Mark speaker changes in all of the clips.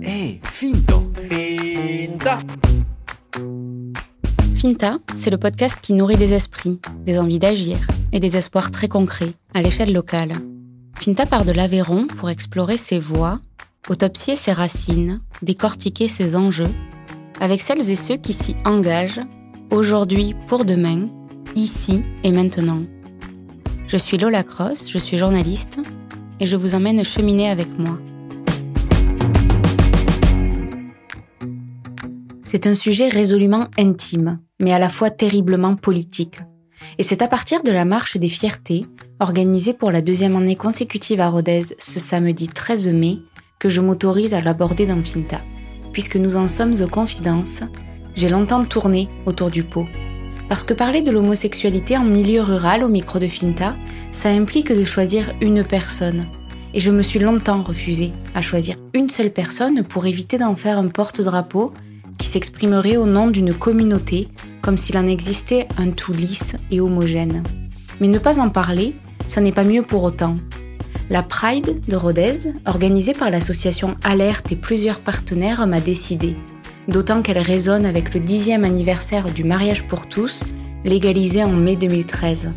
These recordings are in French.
Speaker 1: Hey, finto
Speaker 2: Finta
Speaker 3: Finta, c'est le podcast qui nourrit des esprits, des envies d'agir et des espoirs très concrets à l'échelle locale. Finta part de l'Aveyron pour explorer ses voies, autopsier ses racines, décortiquer ses enjeux, avec celles et ceux qui s'y engagent, aujourd'hui pour demain, ici et maintenant. Je suis Lola Cross, je suis journaliste et je vous emmène cheminer avec moi. C'est un sujet résolument intime, mais à la fois terriblement politique. Et c'est à partir de la marche des fiertés, organisée pour la deuxième année consécutive à Rodez ce samedi 13 mai, que je m'autorise à l'aborder dans Finta. Puisque nous en sommes aux confidences, j'ai longtemps tourné autour du pot. Parce que parler de l'homosexualité en milieu rural au micro de Finta, ça implique de choisir une personne. Et je me suis longtemps refusée à choisir une seule personne pour éviter d'en faire un porte-drapeau qui s'exprimerait au nom d'une communauté comme s'il en existait un tout lisse et homogène. Mais ne pas en parler, ça n'est pas mieux pour autant. La Pride de Rodez, organisée par l'association Alerte et plusieurs partenaires, m'a décidé. D'autant qu'elle résonne avec le dixième anniversaire du mariage pour tous, légalisé en mai 2013.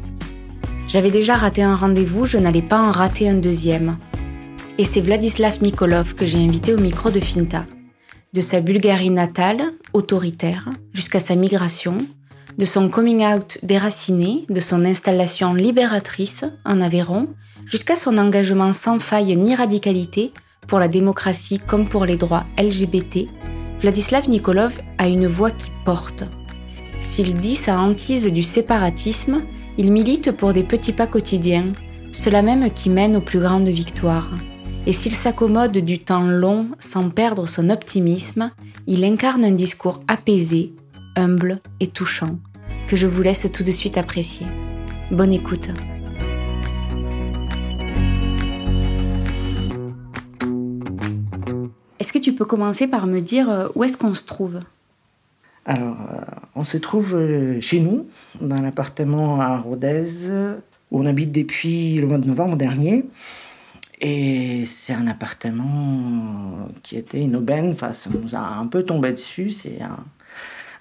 Speaker 3: J'avais déjà raté un rendez-vous, je n'allais pas en rater un deuxième. Et c'est Vladislav Nikolov que j'ai invité au micro de Finta. De sa Bulgarie natale, autoritaire, jusqu'à sa migration, de son coming out déraciné, de son installation libératrice en Aveyron, jusqu'à son engagement sans faille ni radicalité pour la démocratie comme pour les droits LGBT, Vladislav Nikolov a une voix qui porte. S'il dit sa hantise du séparatisme, il milite pour des petits pas quotidiens, ceux-là même qui mènent aux plus grandes victoires. Et s'il s'accommode du temps long sans perdre son optimisme, il incarne un discours apaisé, humble et touchant, que je vous laisse tout de suite apprécier. Bonne écoute. Est-ce que tu peux commencer par me dire euh, où est-ce qu'on se trouve?
Speaker 4: Alors, euh, on se trouve euh, chez nous, dans l'appartement à Rodez, où on habite depuis le mois de novembre dernier. Et c'est un appartement qui était une aubaine, enfin, ça nous a un peu tombé dessus. C'est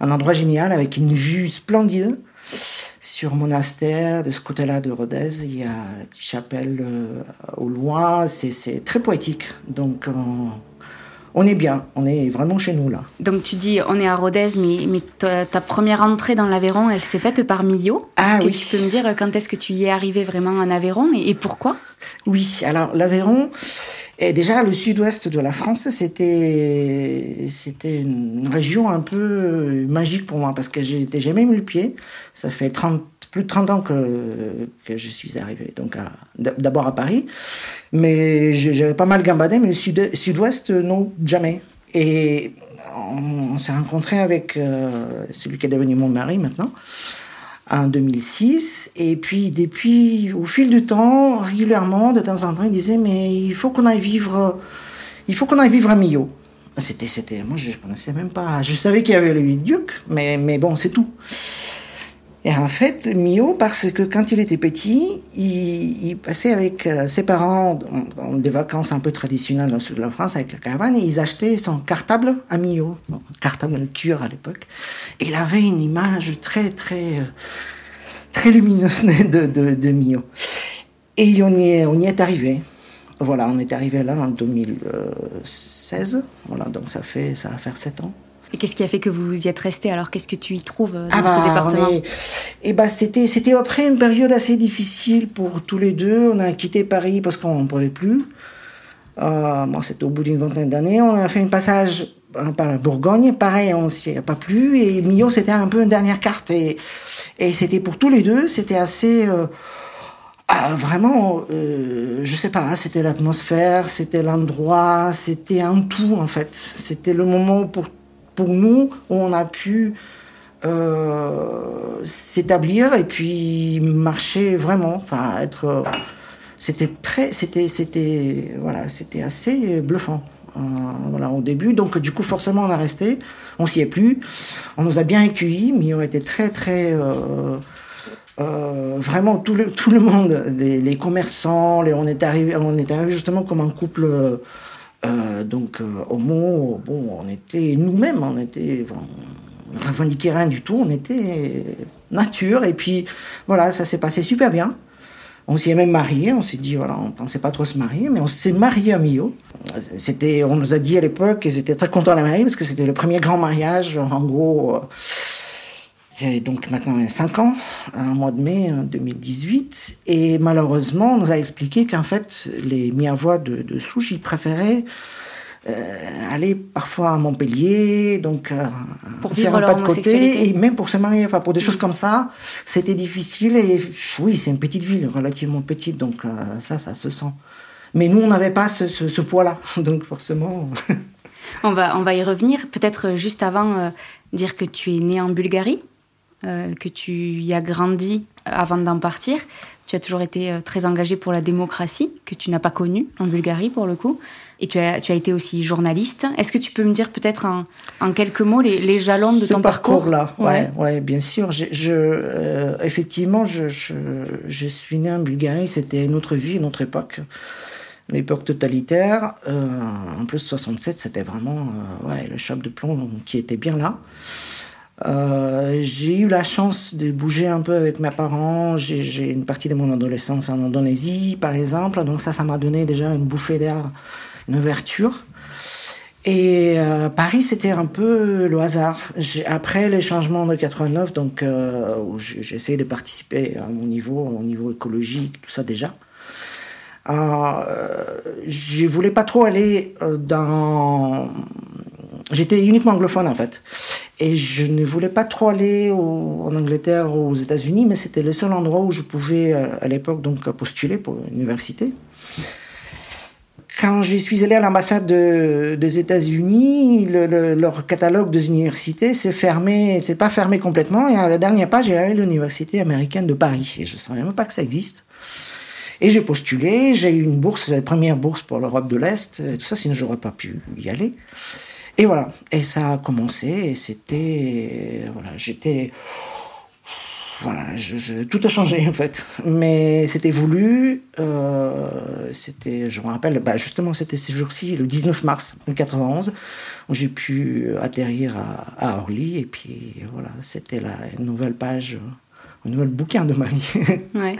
Speaker 4: un, endroit génial avec une vue splendide sur monastère. De ce côté-là de Rodez, il y a la petite chapelle euh, au loin. C'est très poétique. Donc, on, on est bien. On est vraiment chez nous, là.
Speaker 3: Donc tu dis on est à Rodez, mais, mais ta, ta première entrée dans l'Aveyron, elle s'est faite par Millau.
Speaker 4: Ah
Speaker 3: Est-ce que
Speaker 4: oui.
Speaker 3: tu peux me dire quand est-ce que tu y es arrivé vraiment en Aveyron et, et pourquoi?
Speaker 4: Oui, alors l'Aveyron, est déjà le sud-ouest de la France, c'était c'était une région un peu magique pour moi parce que j'étais jamais mis le pied. Ça fait 30, plus de 30 ans que, je suis arrivé, donc d'abord à Paris, mais j'avais pas mal gambadé, mais le sud- sud-ouest, non, jamais. Et on, s'est rencontré avec euh, celui qui est devenu mon mari maintenant en 2006. Et puis, depuis, au fil du temps, régulièrement, de temps en temps, il disait, mais il faut qu'on aille vivre, il faut qu'on aille vivre à Millau. C'était, c'était, moi, je ne connaissais même pas. Je savais qu'il y avait le huit ducs, mais, mais bon, c'est tout. Et en fait, Millau, parce que quand il était petit, il, passait avec euh, ses parents dans, des vacances un peu traditionnelles dans le sud de la France avec la caravane, et ils achetaient son cartable à bon, cartable de cure à l'époque. Et il avait une image très, très, euh, très lumineuse de, de, Millau. Et on y est, on y est arrivé. Voilà, on est arrivé là en 2016. Voilà, donc ça fait, ça va faire sept ans.
Speaker 3: Et qu'est-ce qui a fait que vous y êtes resté Alors? Qu'est-ce que tu y trouves euh, dans
Speaker 4: Ah
Speaker 3: ce
Speaker 4: bah,
Speaker 3: département?
Speaker 4: eh bah, c'était, c'était après une période assez difficile pour tous les deux. On a quitté Paris parce qu'on ne pouvait plus. Euh, bon, c'était au bout d'une vingtaine d'années. On a fait un passage euh, par la Bourgogne. Pareil, on s'y est pas plu. Et Millau, c'était un peu une dernière carte. Et, et c'était pour tous les deux. C'était assez... euh, ah, vraiment, euh, je sais pas, c'était l'atmosphère, c'était l'endroit, c'était un tout en fait. C'était le moment pour, pour nous on a pu euh, s'établir et puis marcher vraiment, enfin être. euh, c'était très, c'était, c'était, voilà, c'était assez bluffant. Euh, voilà, au début, donc du coup forcément on a resté, on s'y est plus, on nous a bien accueillis, mais on était très très vraiment tout le, tout le monde, les, commerçants, on est arrivé, on est arrivé justement comme un couple euh, donc homo. Bon, on était nous-mêmes, on était, on revendiquait rien du tout, on était nature. Et puis voilà, ça s'est passé super bien. On s'y est même marié, on s'est dit, voilà, on pensait pas trop se marier, mais on s'est marié à Millau. C'était, on nous a dit à l'époque qu'ils étaient très contents de la marier parce que c'était le premier grand mariage, en gros, a donc maintenant 5 ans, un mois de mai 2018. Et malheureusement, on nous a expliqué qu'en fait, les Miavois de, de Souche, ils préféraient euh, aller parfois à Montpellier, donc euh,
Speaker 3: pour faire un pas de côté,
Speaker 4: et même pour se marier, enfin pour des choses comme ça, c'était difficile. Et oui, c'est une petite ville, relativement petite, donc euh, ça, ça se sent. Mais nous, on n'avait pas ce, ce, ce poids-là, donc forcément.
Speaker 3: on va, on va y revenir. Peut-être juste avant dire que tu es né en Bulgarie. Euh, que tu y as grandi avant d'en partir. Tu as toujours été euh, très engagé pour la démocratie, que tu n'as pas connue en Bulgarie pour le coup. Et tu as, tu as été aussi journaliste. Est-ce que tu peux me dire peut-être en, en, quelques mots les, les jalons de ton parcours?
Speaker 4: là ouais. ouais, bien sûr. Je, je euh, effectivement, je, je, je, suis né en Bulgarie. C'était une autre vie, une autre époque. L'époque totalitaire. en plus, 67, c'était vraiment ouais, le choc de plomb qui était bien là. Euh, j'ai eu la chance de bouger un peu avec mes parents. J'ai une partie de mon adolescence en Indonésie, par exemple. Donc ça, ça m'a donné déjà une bouffée d'air, une ouverture. Et euh, Paris, c'était un peu le hasard. Après les changements de 89, donc euh, j'ai essayé de participer à mon niveau, au niveau écologique, tout ça déjà. Euh, je voulais pas trop aller dans J'étais uniquement anglophone en fait. Et je ne voulais pas trop aller en Angleterre ou aux États-Unis, mais c'était le seul endroit où je pouvais euh, à l'époque donc postuler pour l'université. Quand je suis allé à l'ambassade des États-Unis, leur catalogue des universités s'est fermé, c'est pas fermé complètement. Et à la dernière page, il y avait l'université américaine de Paris. Et je savais même pas que ça existe. Et j'ai postulé, j'ai eu une bourse, la première bourse pour l'Europe de l'Est, tout ça, sinon j'aurais pas pu y aller. Et voilà, et ça a commencé, et c'était. Voilà, j'étais. Voilà, tout a changé en fait. Mais c'était voulu. Euh, c'était, je me rappelle, bah, justement, c'était ce jour-ci, le 19 mars 1991, où j'ai pu atterrir à, Orly. Et puis voilà, c'était la nouvelle page un nouvel bouquin de ma vie.
Speaker 3: ouais.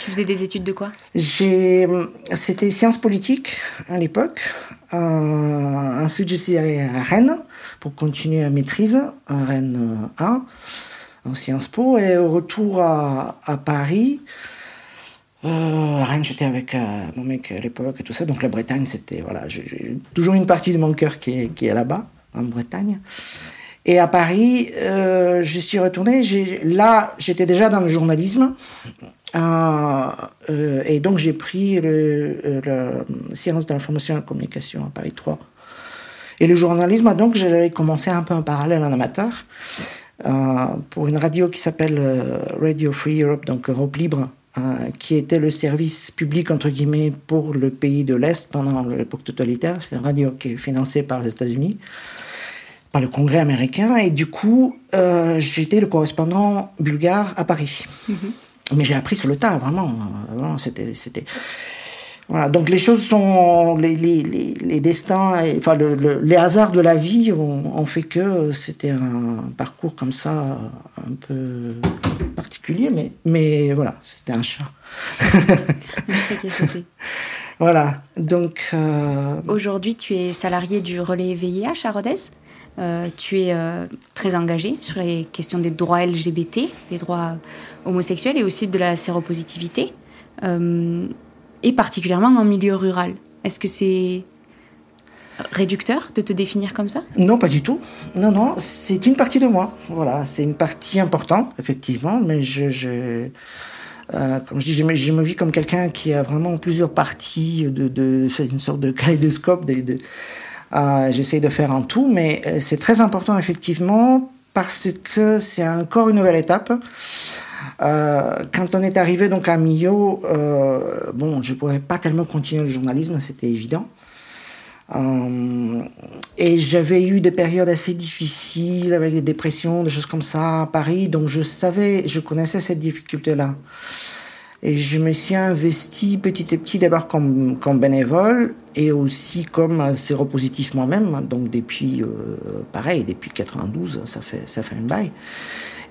Speaker 3: Tu faisais des études de quoi?
Speaker 4: C'était sciences politiques à l'époque. Euh, ensuite, je suis allé à Rennes pour continuer à maîtrise, à Rennes 1, en Sciences Po. Et au retour à, à Paris, euh, à Rennes, j'étais avec euh, mon mec à l'époque et tout ça. Donc la Bretagne, c'était. Voilà, j'ai toujours une partie de mon cœur qui est, qui est là-bas, en Bretagne. Et à Paris, euh, je suis retourné. Là, j'étais déjà dans le journalisme. Euh, euh, et donc, j'ai pris le, le, sciences de l'information et de la communication à Paris 3. Et le journalisme, donc, j'avais commencé un peu en parallèle en amateur. pour une radio qui s'appelle Radio Free Europe, donc Europe Libre, qui était le service public, entre guillemets, pour le pays de l'Est pendant l'époque totalitaire. C'est une radio qui est financée par les États-Unis par le Congrès américain. Et du coup, euh, j'étais le correspondant bulgare à Paris. Mhm. Mais j'ai appris sur le tas, vraiment. c'était, c'était. Voilà. Donc les choses sont, les, les, les, destins, enfin le, les hasards de la vie ont, fait que c'était un parcours comme ça, un peu particulier, mais, mais voilà, c'était un chat. Voilà. Donc. Euh,
Speaker 3: Aujourd'hui, tu es salarié du relais VIH à Rodez? Euh, tu es euh, très engagé sur les questions des droits LGBT, des droits homosexuels et aussi de la séropositivité, euh, et particulièrement en milieu rural. Est-ce que c'est réducteur de te définir comme ça?
Speaker 4: Non, pas du tout. Non, non, c'est une partie de moi. Voilà, c'est une partie importante, effectivement, mais je, comme je dis, je me, vis comme quelqu'un qui a vraiment plusieurs parties de, c'est une sorte de kaléidoscope de euh, J'essaie de faire en tout, mais euh, c'est très important effectivement parce que c'est encore une nouvelle étape. Euh, quand on est arrivé donc à Millau, euh, bon, je pouvais pas tellement continuer le journalisme, c'était évident. Et j'avais eu des périodes assez difficiles avec des dépressions, des choses comme ça à Paris, donc je savais, je connaissais cette difficulté-là. Et je me suis investi petit à petit d'abord comme, bénévole et aussi comme séropositif moi-même. Donc depuis, euh, pareil, depuis 92, ça fait, ça fait un bail.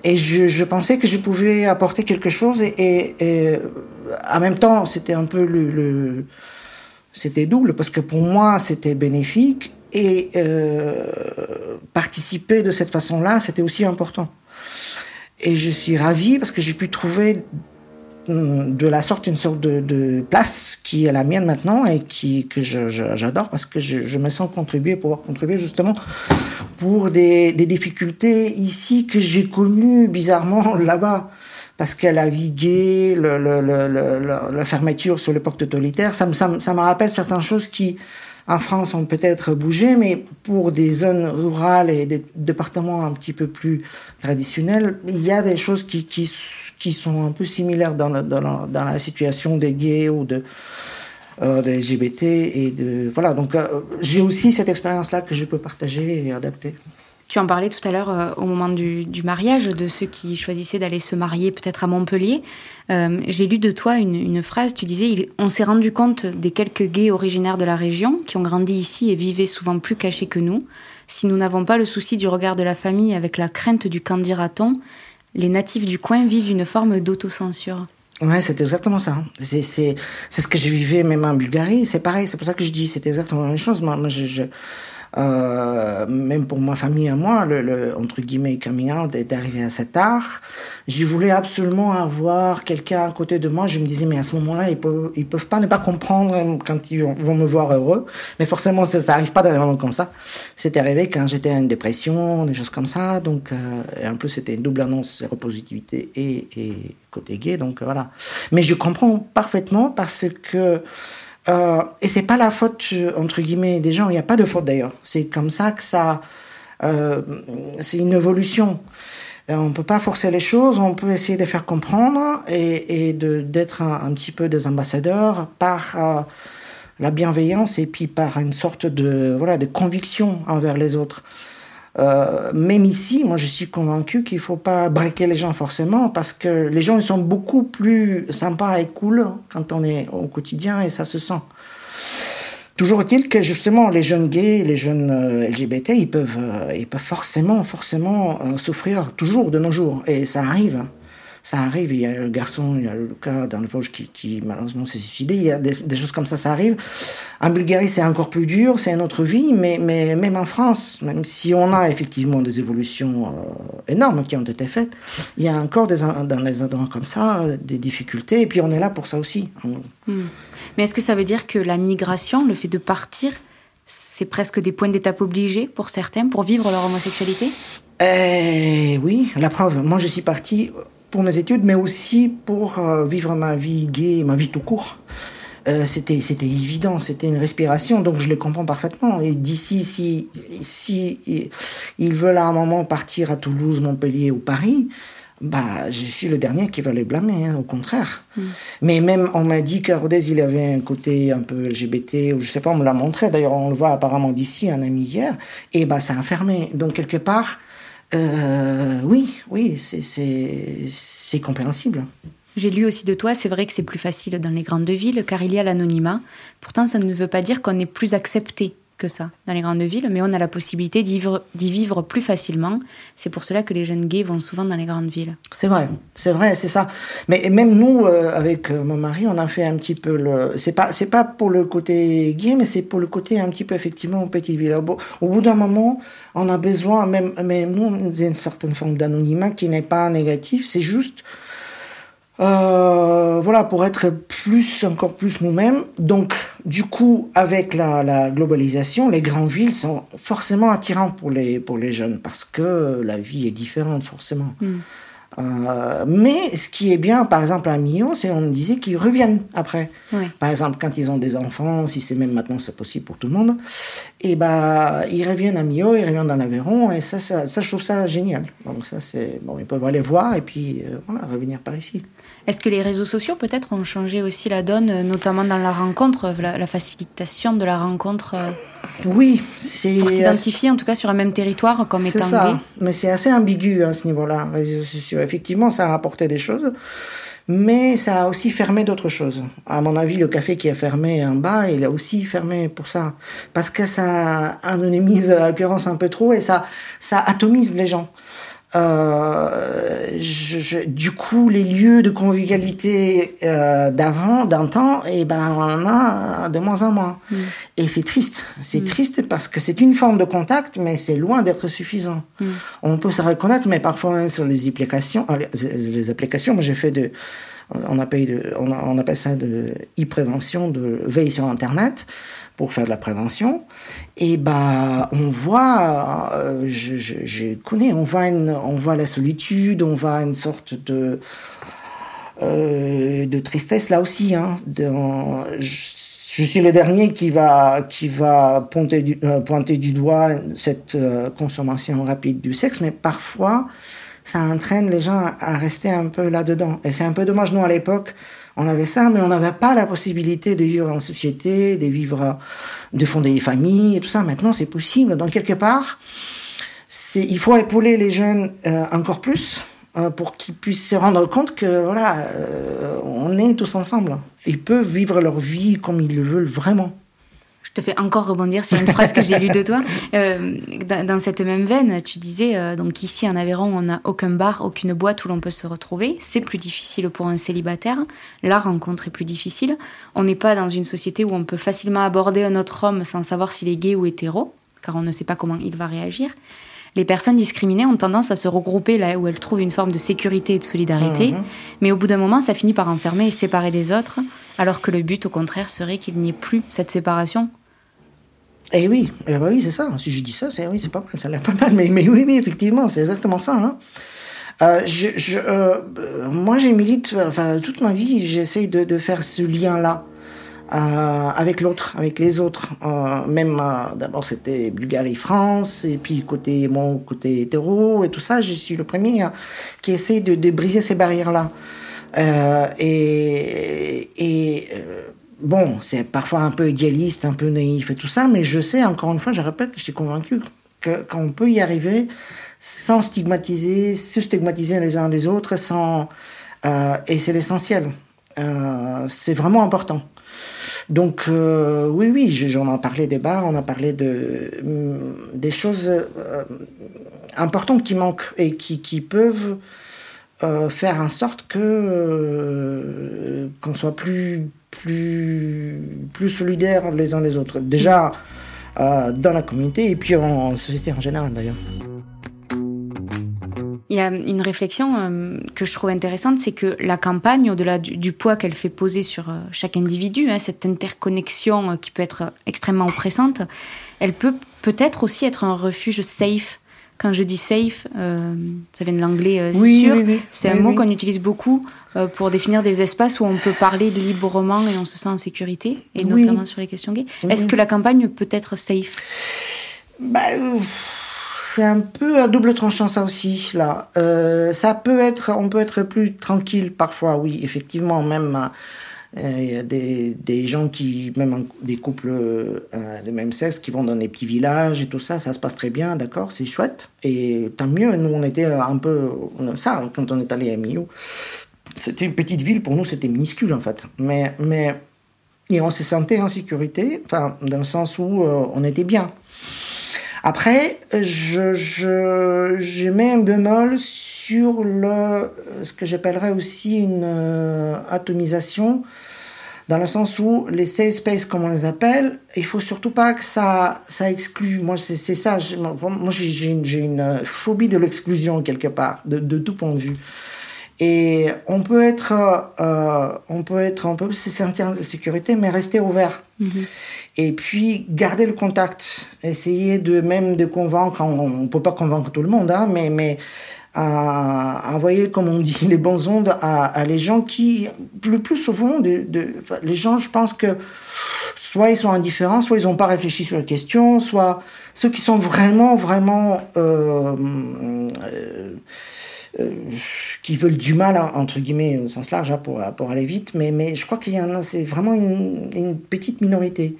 Speaker 4: Et je, pensais que je pouvais apporter quelque chose et, et en même temps, c'était un peu le, le c'était double parce que pour moi, c'était bénéfique et euh, participer de cette façon-là, c'était aussi important. Et je suis ravi parce que j'ai pu trouver de la sorte une sorte de, place qui est la mienne maintenant et qui que j'adore parce que je, me sens contribuer, pouvoir contribuer justement pour des, difficultés ici que j'ai connues bizarrement là-bas. Parce que la vie le, le, le, la fermeture sur les portes totalitaires, ça me, ça, ça me rappelle certaines choses qui, en France, ont peut-être bougé, mais pour des zones rurales et des départements un petit peu plus traditionnels, il y a des choses qui, qui, qui sont un peu similaires dans, la, situation des gays ou de, euh, des LGBT et de voilà donc euh, j'ai aussi cette expérience là que je peux partager et adapter.
Speaker 3: Tu en parlais tout à l'heure euh, au moment du, mariage, de ceux qui choisissaient d'aller se marier peut-être à Montpellier. J'ai lu de toi une, phrase, tu disais, on s'est rendu compte des quelques gays originaires de la région qui ont grandi ici et vivaient souvent plus cachés que nous. Si nous n'avons pas le souci du regard de la famille avec la crainte du qu'en dira-t-on, les natifs du coin vivent une forme d'autocensure.
Speaker 4: Ouais, c'est exactement ça. C'est ce que je vivais même en Bulgarie. C'est pareil, c'est pour ça que je dis, c'est exactement la même chose. Moi, moi je euh, même pour ma famille et moi, le, le entre guillemets coming out est arrivé assez tard. Je voulais absolument avoir quelqu'un à côté de moi. Je me disais, mais à ce moment-là, ils peuvent, peuvent pas ne pas comprendre quand ils vont me voir heureux. Mais forcément, ça, ça arrive pas des comme ça. C'était arrivé quand j'étais en dépression, des choses comme ça. Donc, euh, et en plus, c'était une double annonce séropositivité et, et côté gay. Donc, voilà. Mais je comprends parfaitement parce que euh, et c'est pas la faute entre guillemets des gens. Il n'y a pas de faute d'ailleurs. C'est comme ça que ça. Euh, c'est une évolution. Euh, on peut pas forcer les choses. On peut essayer de faire comprendre et, d'être un, petit peu des ambassadeurs par euh, la bienveillance et puis par une sorte de voilà de conviction envers les autres. Euh, même ici, moi je suis convaincu qu'il faut pas braquer les gens forcément parce que les gens ils sont beaucoup plus sympas et cool quand on est au quotidien et ça se sent. Toujours est-il que justement les jeunes gays, les jeunes euh, LGBT, ils peuvent, euh, ils peuvent forcément, forcément souffrir toujours de nos jours et ça arrive ça arrive. Il y a le garçon, il y a le cas dans le Vosges qui, qui malheureusement s'est suicidé. Il y a des, des, choses comme ça, ça arrive. En Bulgarie, c'est encore plus dur, c'est une autre vie, mais, mais même en France, même si on a effectivement des évolutions euh, énormes qui ont été faites, il y a encore des, dans les endroits comme ça des difficultés, et puis on est là pour ça aussi.
Speaker 3: Hmm. Mais est-ce que ça veut dire que la migration, le fait de partir, c'est presque des points d'étape obligés pour certains pour vivre leur homosexualité?
Speaker 4: Eh, Oui, la preuve. Moi, je suis partie pour mes études, mais aussi pour euh, vivre ma vie gay, ma vie tout court. Euh, c'était c'était évident, c'était une respiration, donc je les comprends parfaitement. Et d'ici, si si ils veulent à un moment partir à Toulouse, Montpellier ou Paris, bah je suis le dernier qui va les blâmer, hein, au contraire. Mm. Mais même on m'a dit qu'à Rodez il avait un côté un peu LGBT ou je sais pas, on me l'a montré. D'ailleurs on le voit apparemment d'ici, un ami hier, et bah ça a fermé. Donc quelque part euh, oui, oui, c'est compréhensible.
Speaker 3: J'ai lu aussi de toi, c'est vrai que c'est plus facile dans les grandes villes car il y a l'anonymat. Pourtant, ça ne veut pas dire qu'on est plus accepté que ça dans les grandes villes, mais on a la possibilité d'y vivre, plus facilement. C'est pour cela que les jeunes gays vont souvent dans les grandes villes.
Speaker 4: C'est vrai, c'est vrai, c'est ça. Mais même nous, euh, avec euh, mon mari, on a fait un petit peu le. C'est pas, c'est pas pour le côté gay, mais c'est pour le côté un petit peu effectivement petite ville. Au, au bout d'un moment, on a besoin, même, même nous, d'une certaine forme d'anonymat qui n'est pas négatif. C'est juste euh, voilà, pour être plus, encore plus nous-mêmes. Donc, du coup, avec la, globalisation, les grandes villes sont forcément attirantes pour les, pour les jeunes parce que la vie est différente, forcément. Mm. Euh, mais ce qui est bien, par exemple, à Millau, c'est on disait qu'ils reviennent après. Par exemple, quand ils ont des enfants, si c'est même maintenant c'est possible pour tout le monde, et ben ils reviennent à Millau, ils reviennent dans l'Aveyron, et ça, ça, je trouve ça génial. Donc ça, c'est bon, ils peuvent aller voir et puis euh, voilà, revenir par ici.
Speaker 3: Est-ce que les réseaux sociaux peut-être ont changé aussi la donne, notamment dans la rencontre, la, facilitation de la rencontre euh,
Speaker 4: Oui, c'est
Speaker 3: pour s'identifier en tout cas sur un même territoire comme étant ça.
Speaker 4: Mais c'est assez ambigu à ce niveau-là, réseaux sociaux. Effectivement, ça a apporté des choses mais ça a aussi fermé d'autres choses. À mon avis, le café qui a fermé en bas, il a aussi fermé pour ça. Parce que ça anonymise l'occurrence un peu trop et ça, ça atomise les gens. Euh, je, du coup, les lieux de convivialité euh, d'avant, d'un temps, et eh ben, on en a de moins en moins. Mm. Et c'est triste. C'est mm. triste parce que c'est une forme de contact, mais c'est loin d'être suffisant. Mm. On peut se reconnaître, mais parfois même sur les applications. Ah, les, applications, moi j'ai fait de, on appelle, de, on, on appelle ça de e-prévention, de veille sur Internet pour faire de la prévention. Et bah, on voit, euh, je, connais, on voit, une, on voit la solitude, on voit une sorte de, euh, de tristesse là aussi. Hein, je, suis le dernier qui va, qui va pointer du, euh, pointer du doigt cette consommation rapide du sexe, mais parfois, ça entraîne les gens à rester un peu là-dedans. Et c'est un peu dommage, nous, à l'époque, on avait ça, mais on n'avait pas la possibilité de vivre en société, de vivre, de fonder des familles et tout ça. Maintenant, c'est possible. Donc, quelque part, c'est, il faut épauler les jeunes euh, encore plus euh, pour qu'ils puissent se rendre compte que, voilà, euh, on est tous ensemble. Ils peuvent vivre leur vie comme ils le veulent vraiment.
Speaker 3: Je te fais encore rebondir sur une phrase que j'ai lue de toi. Euh, dans, cette même veine, tu disais euh, donc ici en Aveyron, on n'a aucun bar, aucune boîte où l'on peut se retrouver. C'est plus difficile pour un célibataire. La rencontre est plus difficile. On n'est pas dans une société où on peut facilement aborder un autre homme sans savoir s'il est gay ou hétéro, car on ne sait pas comment il va réagir. Les personnes discriminées ont tendance à se regrouper là où elles trouvent une forme de sécurité et de solidarité, mhm. mais au bout d'un moment, ça finit par enfermer et séparer des autres, alors que le but, au contraire, serait qu'il n'y ait plus cette séparation
Speaker 4: eh oui, eh ben oui, c'est ça. Si je dis ça, c'est oui, pas mal, ça a l'air pas mal. Mais, mais oui, oui, effectivement, c'est exactement ça. Hein. Euh, je, euh, moi, j'ai milite, toute ma vie, j'essaye de, faire ce lien-là euh, avec l'autre, avec les autres. Euh, même, euh, d'abord, c'était Bulgarie-France, et puis côté, mon côté hétéro et tout ça, je suis le premier qui essaye de, briser ces barrières-là. et bon, c'est parfois un peu idéaliste, un peu naïf et tout ça, mais je sais, encore une fois, je répète, je suis convaincu qu'on peut y arriver sans stigmatiser, se stigmatiser les uns les autres, sans, euh, et c'est l'essentiel. Euh, c'est vraiment important. Donc euh, oui, oui, j'en ai parlé des bars, on a parlé de mm, des choses importantes qui manquent et qui, qui peuvent faire en sorte que qu'on soit plus plus, plus solidaires les uns les autres. Déjà euh, dans la communauté et puis en société en général d'ailleurs.
Speaker 3: Il y a une réflexion euh, que je trouve intéressante, c'est que la campagne, au-delà du, poids qu'elle fait poser sur euh, chaque individu, hein, cette interconnexion qui peut être extrêmement oppressante, elle peut peut-être aussi être un refuge safe quand je dis safe, euh, ça vient de l'anglais euh, sûr. c'est un mot qu'on utilise beaucoup euh, pour définir des espaces où on peut parler librement et on se sent en sécurité, et notamment sur les questions gays. Est-ce que la campagne peut être safe?
Speaker 4: Bah, c'est un peu à double tranchant ça aussi là. ça peut être, on peut être plus tranquille parfois, oui, effectivement, même euh, il y a des, des, gens qui, même des couples euh, de même sexe, qui vont dans des petits villages et tout ça, ça se passe très bien, d'accord, c'est chouette. Et tant mieux, nous on était un peu ça quand on est allé à Millau. C'était une petite ville, pour nous c'était minuscule en fait. Mais, mais et on se sentait en sécurité, enfin, dans le sens où euh, on était bien. Après, je, je, un bémol sur le, ce que j'appellerais aussi une euh, atomisation, dans le sens où les safe spaces, comme on les appelle, il faut surtout pas que ça, ça exclue. Moi, c'est ça. Moi, j'ai une phobie de l'exclusion quelque part, de, de, tout point de vue. Et on peut être, euh, on peut être, on peut se sentir en sécurité, mais rester ouvert. Mm-hmm. Et puis garder le contact, essayer de même de convaincre. On, ne peut pas convaincre tout le monde, hein, mais mais à envoyer, comme on dit, les bonnes ondes à, les gens qui, le plus souvent, les gens, je pense que soit ils sont indifférents, soit ils n'ont pas réfléchi sur la question, soit ceux qui sont vraiment, vraiment, euh, euh, euh, qui veulent du mal, entre guillemets, au sens large, hein, pour, pour aller vite, mais, je crois qu'il y en a, c'est vraiment une, petite minorité.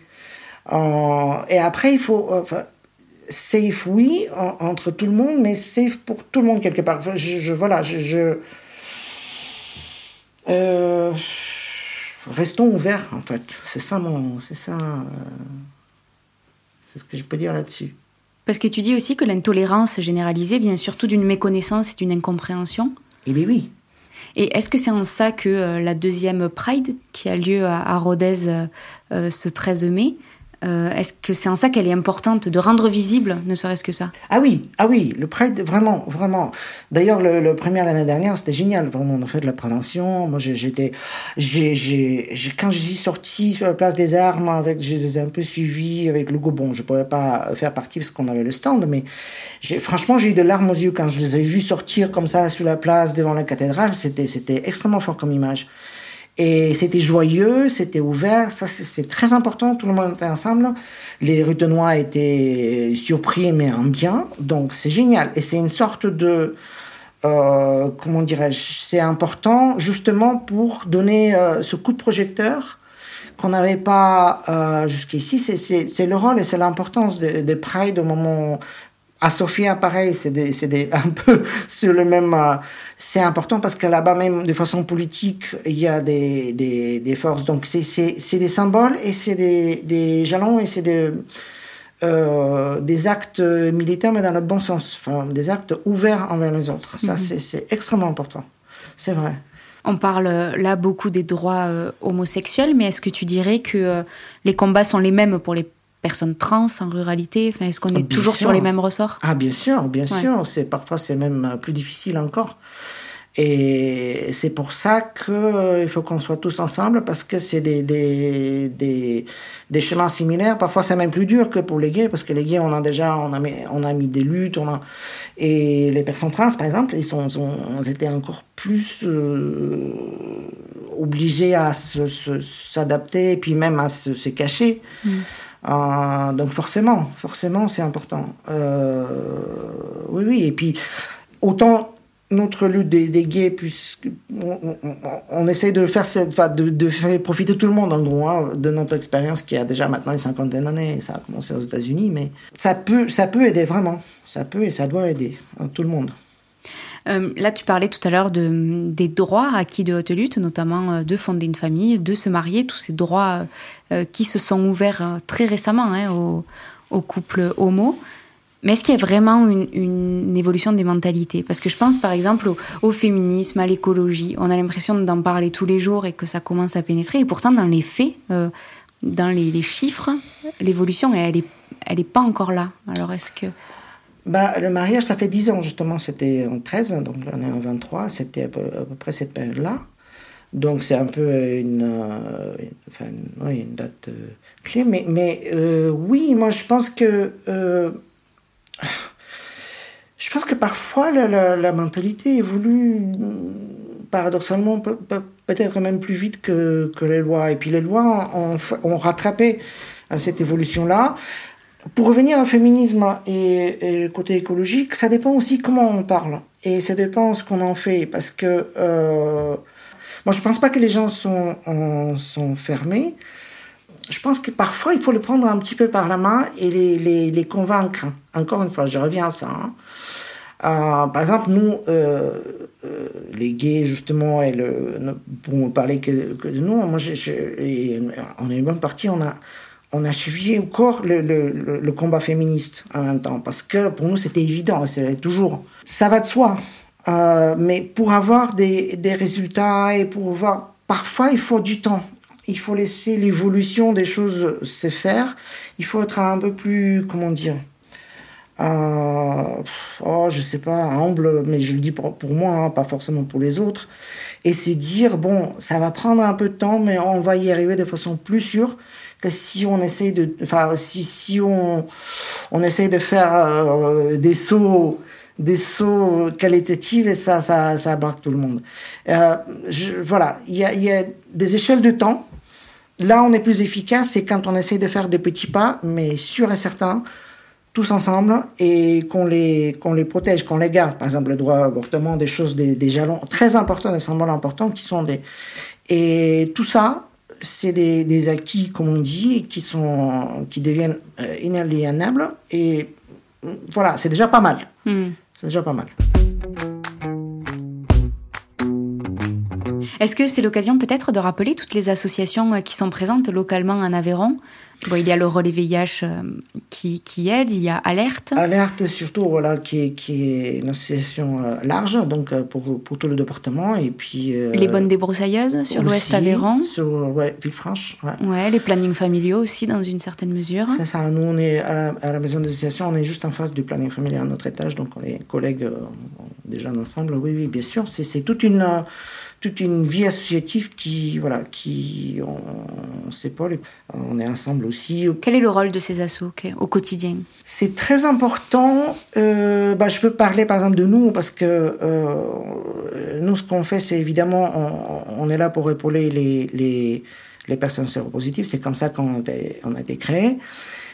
Speaker 4: et après, il faut, safe, oui, entre tout le monde, mais safe pour tout le monde quelque part. Je, voilà, je. Euh, restons ouverts, en fait. C'est ça mon. C'est ça. Euh, c'est ce que je peux dire là-dessus.
Speaker 3: Parce que tu dis aussi que l'intolérance généralisée vient surtout d'une méconnaissance et d'une incompréhension.
Speaker 4: Eh bien oui.
Speaker 3: Et est-ce que c'est en ça que euh, la deuxième Pride, qui a lieu à, Rodez ce 13 mai, euh, est-ce que c'est en ça qu'elle est importante de rendre visible, ne serait-ce que ça?
Speaker 4: Ah oui, ah oui, le Pride, vraiment, vraiment. D'ailleurs, le, premier l'année dernière, c'était génial. Vraiment, on a fait de la prévention. Moi, j'étais, quand je suis sorti sur la place des armes, avec, je les ai un peu suivis avec le Bon, je pouvais pas faire partie parce qu'on avait le stand, mais franchement, j'ai eu de larmes aux yeux quand je les ai vus sortir comme ça sur la place devant la cathédrale. C'était, c'était extrêmement fort comme image. Et c'était joyeux, c'était ouvert, ça c'est très important, tout le monde était ensemble. Les Rutenois étaient surpris mais en bien, donc c'est génial. Et c'est une sorte de, euh, comment dirais-je, c'est important justement pour donner euh, ce coup de projecteur qu'on n'avait pas euh, jusqu'ici. C'est le rôle et c'est l'importance de, de, Pride au moment à Sofia, pareil, c'est un peu sur le même. Euh, c'est important parce que là-bas, même de façon politique, il y a des, des, des forces. Donc, c'est des symboles et c'est des, des, jalons et c'est des, euh, des actes militaires, mais dans le bon sens. Enfin, des actes ouverts envers les autres. Ça, mhm. c'est extrêmement important. C'est vrai.
Speaker 3: On parle là beaucoup des droits euh, homosexuels, mais est-ce que tu dirais que les combats sont les mêmes pour les personnes trans en ruralité enfin, Est-ce qu'on est, toujours sur les mêmes ressorts?
Speaker 4: Ah bien sûr, bien sûr. C'est parfois c'est même plus difficile encore. Et c'est pour ça qu'il euh, faut qu'on soit tous ensemble parce que c'est des, des, des, des, chemins similaires. Parfois, c'est même plus dur que pour les gays parce que les gays, on a déjà on a mis, on a mis des luttes. On a... Et les personnes trans, par exemple, ils, sont, ils étaient encore plus euh, obligés à s'adapter et puis même à se, se cacher. Mm. Euh, donc forcément, forcément, c'est important. Euh, oui, oui. Et puis, autant notre lutte des, gays, puisqu'on on, essaye de faire, de, de, faire profiter tout le monde, en gros, hein, de notre expérience qui a déjà maintenant une cinquantaine d'années. Ça a commencé aux États-Unis, mais ça peut, ça peut aider vraiment. Ça peut et ça doit aider hein, tout le monde.
Speaker 3: Euh, là, tu parlais tout à l'heure de, des droits acquis de haute lutte, notamment euh, de fonder une famille, de se marier, tous ces droits euh, qui se sont ouverts très récemment hein, aux, couples homo. Mais est-ce qu'il y a vraiment une, évolution des mentalités? Parce que je pense par exemple au, féminisme, à l'écologie. On a l'impression d'en parler tous les jours et que ça commence à pénétrer. Et pourtant, dans les faits, dans les, les chiffres, l'évolution, elle n'est elle est pas encore là. Alors est-ce que...
Speaker 4: Bah, le mariage, ça fait 10 ans justement, c'était en 13, donc on est en 23, c'était à, peu, près cette période-là. Donc c'est un peu une, euh, enfin, une date euh, clé. Mais, euh, oui, moi je pense que... je pense que parfois la, mentalité évolue paradoxalement peut-être même plus vite que, que, les lois. Et puis les lois ont, ont rattrapé à cette évolution-là. Pour revenir au féminisme et, le côté écologique, ça dépend aussi comment on parle. Et ça dépend ce qu'on en fait. Parce que euh, moi, je ne pense pas que les gens sont, sont fermés. Je pense que parfois, il faut les prendre un petit peu par la main et les, les, les convaincre. Encore une fois, je reviens à ça. Hein. Euh, par exemple, nous, euh, les gays, justement, et le, pour parler que, que de nous, moi, je, je, on est une bonne partie, on a, on a suivi encore le, combat féministe en même temps, parce que pour nous c'était évident, c'est toujours. Ça va de soi, euh, mais pour avoir des, résultats et pour voir, parfois il faut du temps. Il faut laisser l'évolution des choses se faire. Il faut être un peu plus, comment dire, euh, oh, je sais pas, humble, mais je le dis pour, pour moi, hein, pas forcément pour les autres. Et c'est dire, bon, ça va prendre un peu de temps, mais on va y arriver de façon plus sûre que si on essaye de, enfin, si, si on, on essaye de faire euh, des sauts des sauts qualitatifs et ça, ça, ça tout le monde. Euh, voilà, il y a, y a des échelles de temps. Là, on est plus efficace, c'est quand on essaye de faire des petits pas, mais sûr et certain, tous ensemble, et qu'on les, qu'on les protège, qu'on les garde. Par exemple, le droit à l'avortement, des choses, des, des jalons très importants, des symboles importants qui sont des. Et tout ça, c'est des, des, acquis, comme on dit, qui, sont, qui deviennent euh, inaliénables. Et voilà, c'est déjà pas mal. Mm. C'est déjà pas mal.
Speaker 3: Est-ce que c'est l'occasion peut-être de rappeler toutes les associations euh, qui sont présentes localement en Aveyron? Bon, il y a le relais VIH euh, qui, qui, aide, il y a Alerte.
Speaker 4: Alerte, surtout, voilà, qui est, qui est une association euh, large, donc pour, pour, tout le département. Et puis,
Speaker 3: les bonnes débroussailleuses sur l'Ouest Aveyron.
Speaker 4: Sur, ouais, Villefranche.
Speaker 3: Ouais. ouais. les plannings familiaux aussi, dans une certaine mesure.
Speaker 4: C'est ça, nous, on est à la, maison d'association, on est juste en face du planning familial à notre étage, donc on est collègues déjà ensemble. Oui, oui, bien sûr, c'est toute une toute une vie associative qui, voilà, qui, on, s'épaule, on est ensemble aussi.
Speaker 3: Quel est le rôle de ces assos au quotidien?
Speaker 4: C'est très important. Euh, bah, je peux parler par exemple de nous parce que euh, nous, ce qu'on fait, c'est évidemment, on, est là pour épauler les, les, les personnes séropositives. C'est comme ça qu'on on a été créé.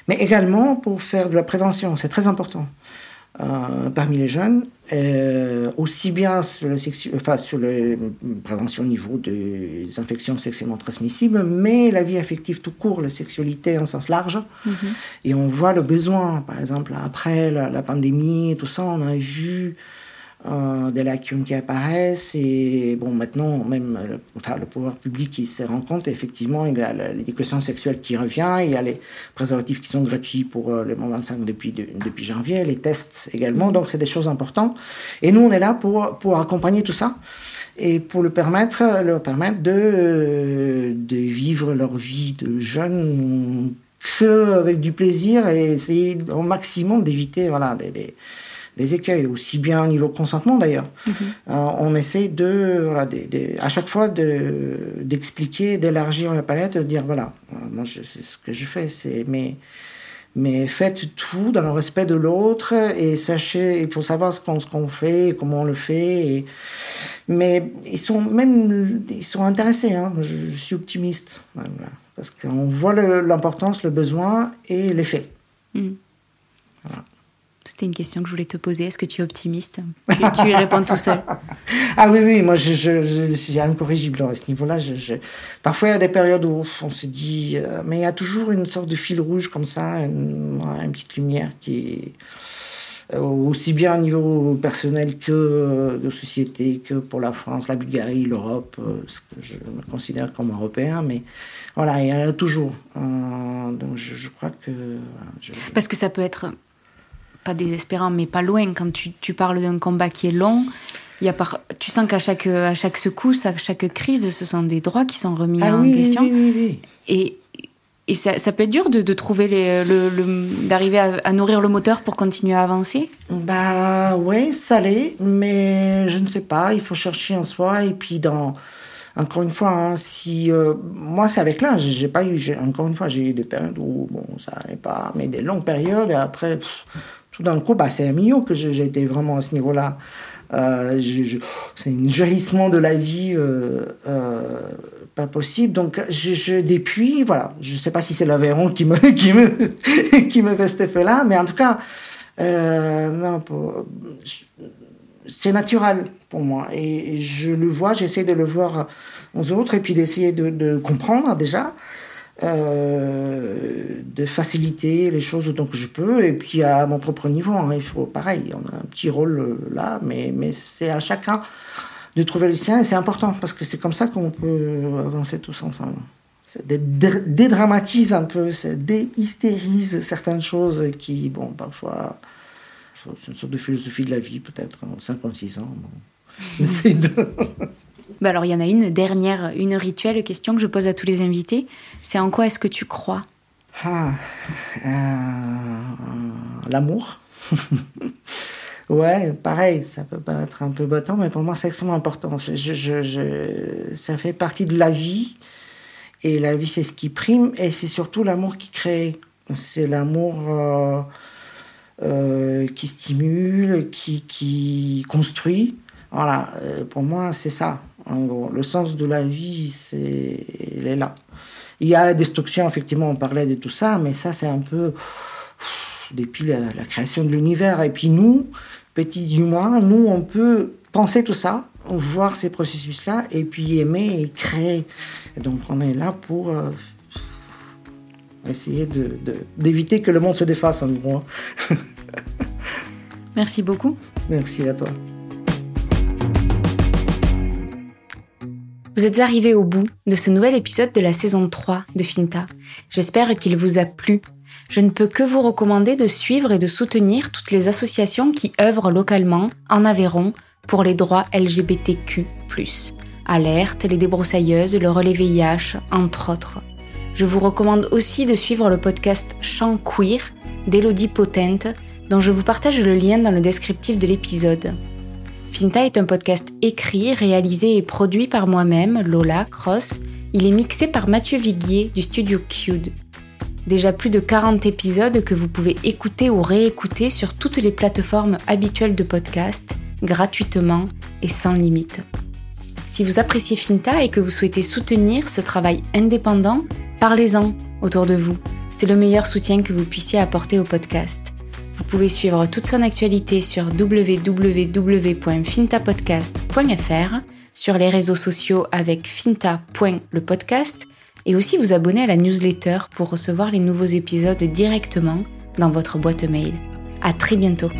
Speaker 4: Mais également pour faire de la prévention. C'est très important. Euh, parmi les jeunes, euh, aussi bien sur, le enfin, sur la prévention au niveau des infections sexuellement transmissibles, mais la vie affective tout court, la sexualité en sens large. Mm-hmm. Et on voit le besoin, par exemple, après la, la pandémie, tout ça, on a vu euh, des lacunes qui apparaissent. Et bon, maintenant, même le, enfin, le pouvoir public qui se rend compte, effectivement, il y a l'éducation sexuelle qui revient, il y a les préservatifs qui sont gratuits pour euh, les moins 25 depuis, depuis janvier, les tests également. Donc, c'est des choses importantes. Et nous, on est là pour, pour accompagner tout ça et pour le permettre, leur permettre de, de vivre leur vie de jeunes que avec du plaisir et essayer au maximum d'éviter voilà, des des écueils, aussi bien au niveau consentement d'ailleurs. Mhm. Euh, on essaie de, voilà, à chaque fois d'expliquer, d'élargir la palette, de dire voilà, euh, moi c'est ce que je fais, c'est mais mais faites tout dans le respect de l'autre et sachez, il faut savoir ce qu'on qu'on fait, comment on le fait. Et, mais ils sont même ils sont intéressés. Hein. Je, suis optimiste parce qu'on voit l'importance, le, besoin et l'effet. Mhm.
Speaker 3: C'était une question que je voulais te poser. Est-ce que tu es optimiste tu, y réponds tout seul
Speaker 4: Ah oui, oui, moi je, je, je suis incorrigible à ce niveau-là. Je, Parfois, il y a des périodes où on se dit, euh, mais il y a toujours une sorte de fil rouge comme ça, une, petite lumière qui est euh, aussi bien au niveau personnel que de société, que pour la France, la Bulgarie, l'Europe, euh, ce que je me considère comme européen. Mais voilà, il y en a toujours. donc je, je, crois que.
Speaker 3: Parce que ça peut être pas désespérant, mais pas loin. Quand tu, tu parles d'un combat qui est long, il y a par... tu sens qu'à chaque, à chaque secousse, à chaque crise, ce sont des droits qui sont remis
Speaker 4: ah
Speaker 3: en question.
Speaker 4: Oui, oui,
Speaker 3: et, et ça, ça, peut être dur de, de trouver les, le, d'arriver à, nourrir le moteur pour continuer à avancer?
Speaker 4: Bah ouais, ça l'est, mais je ne sais pas, il faut chercher en soi et puis dans encore une fois, hein, si euh, moi c'est avec l'âge, j'ai pas eu, encore une fois, j'ai eu des périodes où bon ça n'allait pas, mais des longues périodes et après tout d'un coup, bah, c'est un million que j'ai été vraiment à ce niveau-là. Euh, c'est un jaillissement de la vie euh, euh, pas possible. Donc, je, je, depuis, voilà, je sais pas si c'est l'Aveyron qui me, qui, me, qui me fait cet effet-là, mais en tout cas, c'est naturel pour moi. Et je le vois, j'essaie de le voir aux autres et puis d'essayer de, de comprendre déjà. Euh, de faciliter les choses autant que je peux. Et puis à mon propre niveau, hein, il faut pareil, on a un petit rôle euh, là, mais, mais c'est à chacun de trouver le sien et c'est important parce que c'est comme ça qu'on peut avancer tous ensemble. Ça dédramatise un peu, ça déhystérise certaines choses qui, bon, parfois, c'est une sorte de philosophie de la vie peut-être, en 56 ans. Bon. de...
Speaker 3: Bah alors, il y en a une dernière, une rituelle question que je pose à tous les invités. C'est en quoi est-ce que tu crois?
Speaker 4: Ah, euh, L'amour. ouais, pareil, ça peut paraître un peu bâton, mais pour moi, c'est extrêmement important. Ça fait partie de la vie. Et la vie, c'est ce qui prime. Et c'est surtout l'amour qui crée. C'est l'amour. Euh, euh, qui stimule, qui, construit. Voilà, pour moi, c'est ça. En gros, le sens de la vie, c'est, il est là. Il y a la destruction, effectivement, on parlait de tout ça, mais ça, c'est un peu depuis la, la création de l'univers. Et puis nous, petits humains, nous, on peut penser tout ça, voir ces processus-là, et puis aimer et créer. Et donc, on est là pour euh, essayer de- de- d'éviter que le monde se défasse, en gros.
Speaker 3: Merci beaucoup.
Speaker 4: Merci à toi.
Speaker 3: Vous êtes arrivés au bout de ce nouvel épisode de la saison 3 de Finta. J'espère qu'il vous a plu. Je ne peux que vous recommander de suivre et de soutenir toutes les associations qui œuvrent localement en Aveyron pour les droits LGBTQ+. Alerte, les débroussailleuses, le relais VIH, entre autres. Je vous recommande aussi de suivre le podcast Chant Queer d'Elodie Potente, dont je vous partage le lien dans le descriptif de l'épisode. Finta est un podcast écrit, réalisé et produit par moi-même, Lola Cross. Il est mixé par Mathieu Viguier du studio Cued. Déjà plus de 40 épisodes que vous pouvez écouter ou réécouter sur toutes les plateformes habituelles de podcast, gratuitement et sans limite. Si vous appréciez Finta et que vous souhaitez soutenir ce travail indépendant, parlez-en autour de vous. C'est le meilleur soutien que vous puissiez apporter au podcast. Vous pouvez suivre toute son actualité sur www.fintapodcast.fr, sur les réseaux sociaux avec finta.lepodcast et aussi vous abonner à la newsletter pour recevoir les nouveaux épisodes directement dans votre boîte mail. À très bientôt.